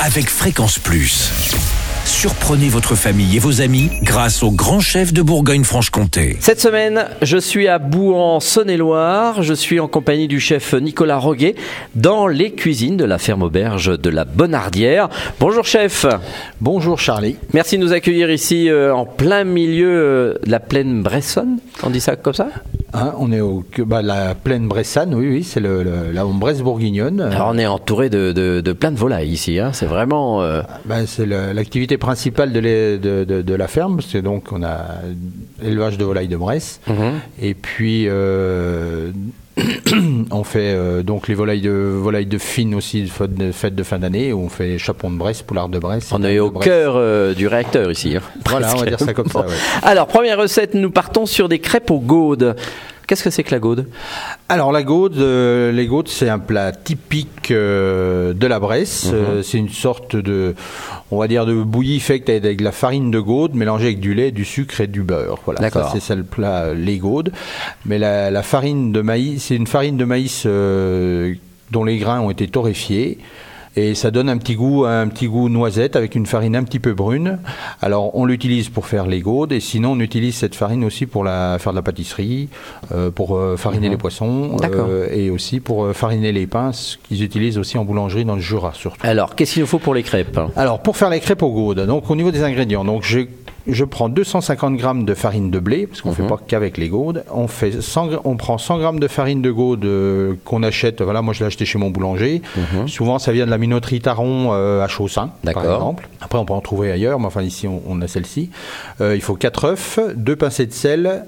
avec Fréquence Plus. Surprenez votre famille et vos amis grâce au grand chef de Bourgogne-Franche-Comté. Cette semaine, je suis à Bouan, Saône-et-Loire. Je suis en compagnie du chef Nicolas Roguet dans les cuisines de la ferme auberge de la Bonardière. Bonjour chef. Bonjour Charlie. Merci de nous accueillir ici euh, en plein milieu euh, de la plaine bressonne. On dit ça comme ça? Hein, on est au bah, la plaine bressane, oui, oui, c'est le, le- la Bresse bourguignonne. Alors on est entouré de, de, de plein de volailles ici. hein. C'est vraiment... euh, Bah, c'est le- l'activité principale de, les- de- de- de la ferme. C'est donc on a élevage de volailles de Bresse. mhm. Et puis euh, on fait euh, donc les volailles de volailles de fine aussi, fête de, fête de fin d'année, où on fait chapon de Bresse, poulard de Bresse. On est au cœur euh, du réacteur ici. hein. Voilà, on va dire ça comme ça. Ouais. Alors, première recette, nous partons sur des crêpes aux gaudes. Qu'est-ce que c'est que la gaude? Alors la gaude, euh, les gaudes, c'est un plat typique euh, de la Bresse. Mhm. Euh, c'est une sorte de, on va dire, de bouillie faite avec de la farine de gaude mélangée avec du lait, du sucre et du beurre. Voilà, D'accord. ça c'est ça le plat, les gaudes. Mais la, la farine de maïs, c'est une farine de maïs dont les grains ont été torréfiés. Et ça donne un petit goût, un petit goût noisette avec une farine un petit peu brune. Alors on l'utilise pour faire les gaudes et sinon on utilise cette farine aussi pour la, faire de la pâtisserie, euh, pour euh, fariner les poissons euh, et aussi pour euh, fariner les pains ce qu'ils utilisent aussi en boulangerie dans le Jura surtout. Alors, qu'est-ce qu'il nous faut pour les crêpes? Alors pour faire les crêpes aux gaudes, donc au niveau des ingrédients, donc je, je prends 250 grammes de farine de blé parce qu'on ne fait pas qu'avec les gaudes. On fait 100 gr- on prend 100 grammes de farine de gaude euh, qu'on achète. Voilà, moi je l'ai acheté chez mon boulanger. Souvent ça vient de la minoterie Taron euh, à Chaussin, par exemple. Après on peut en trouver ailleurs, mais enfin ici on, on a celle-ci. Euh, il faut 4 œufs, 2 pincées de sel,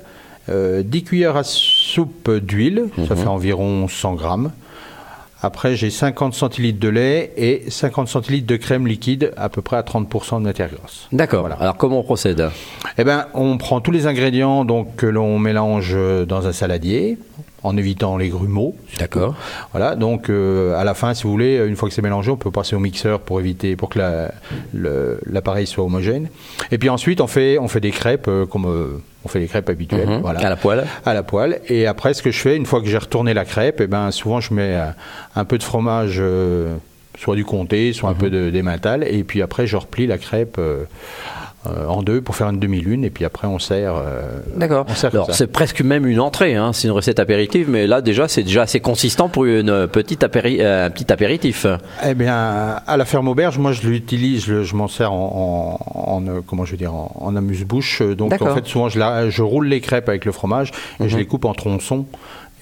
euh, 10 cuillères à soupe d'huile, ça fait environ 100 grammes. Après, j'ai 50 centilitres de lait et 50 centilitres de crème liquide, à peu près à 30% de matière grasse. D'accord. Voilà. Alors, comment on procède? Eh ben, on prend tous les ingrédients donc que l'on mélange euh, dans un saladier, en évitant les grumeaux. D'accord. Voilà. Donc, euh, à la fin, si vous voulez, une fois que c'est mélangé, on peut passer au mixeur pour éviter, pour que la- l'appareil soit homogène. Et puis ensuite, on fait, on fait des crêpes euh, comme euh, on fait les crêpes habituelles. Mhm. Voilà À la poêle à la poêle. Et après, ce que je fais, une fois que j'ai retourné la crêpe, et ben, souvent je mets un peu de fromage, soit du comté, soit un Mhm. peu de- d'emmental. Et puis après, je replie la crêpe euh, en deux pour faire une demi-lune. Et puis après, on sert. euh, D'accord. Alors, c'est presque même une entrée. Hein. C'est une recette apéritive, mais là, déjà, c'est déjà assez consistant pour une petite apéri- euh, un petit apéritif. Eh bien, à la ferme auberge, moi, je l'utilise, je, je m'en sers en, en- en, euh, comment je veux dire, en, en amuse-bouche. Donc, en fait, souvent, je, la- je roule les crêpes avec le fromage et je les coupe en tronçons.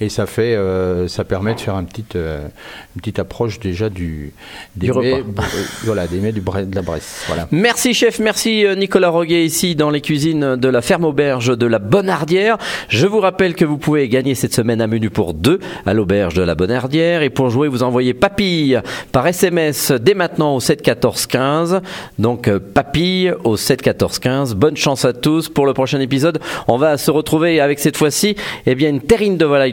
Et ça fait, euh, ça permet de faire un petit, euh, une petite approche déjà du, des Du mets, repas. euh, voilà, des mets du de la Bresse. Voilà. Merci chef, merci Nicolas Roguet ici dans les cuisines de la ferme auberge de la Bonardière. Je vous rappelle que vous pouvez gagner cette semaine un menu pour deux à l'auberge de la Bonardière et pour jouer vous envoyez papille par SMS dès maintenant au 7 14 15. Donc papille au 7 14 15. Bonne chance à tous pour le prochain épisode. On va se retrouver avec cette fois-ci eh bien une terrine de volaille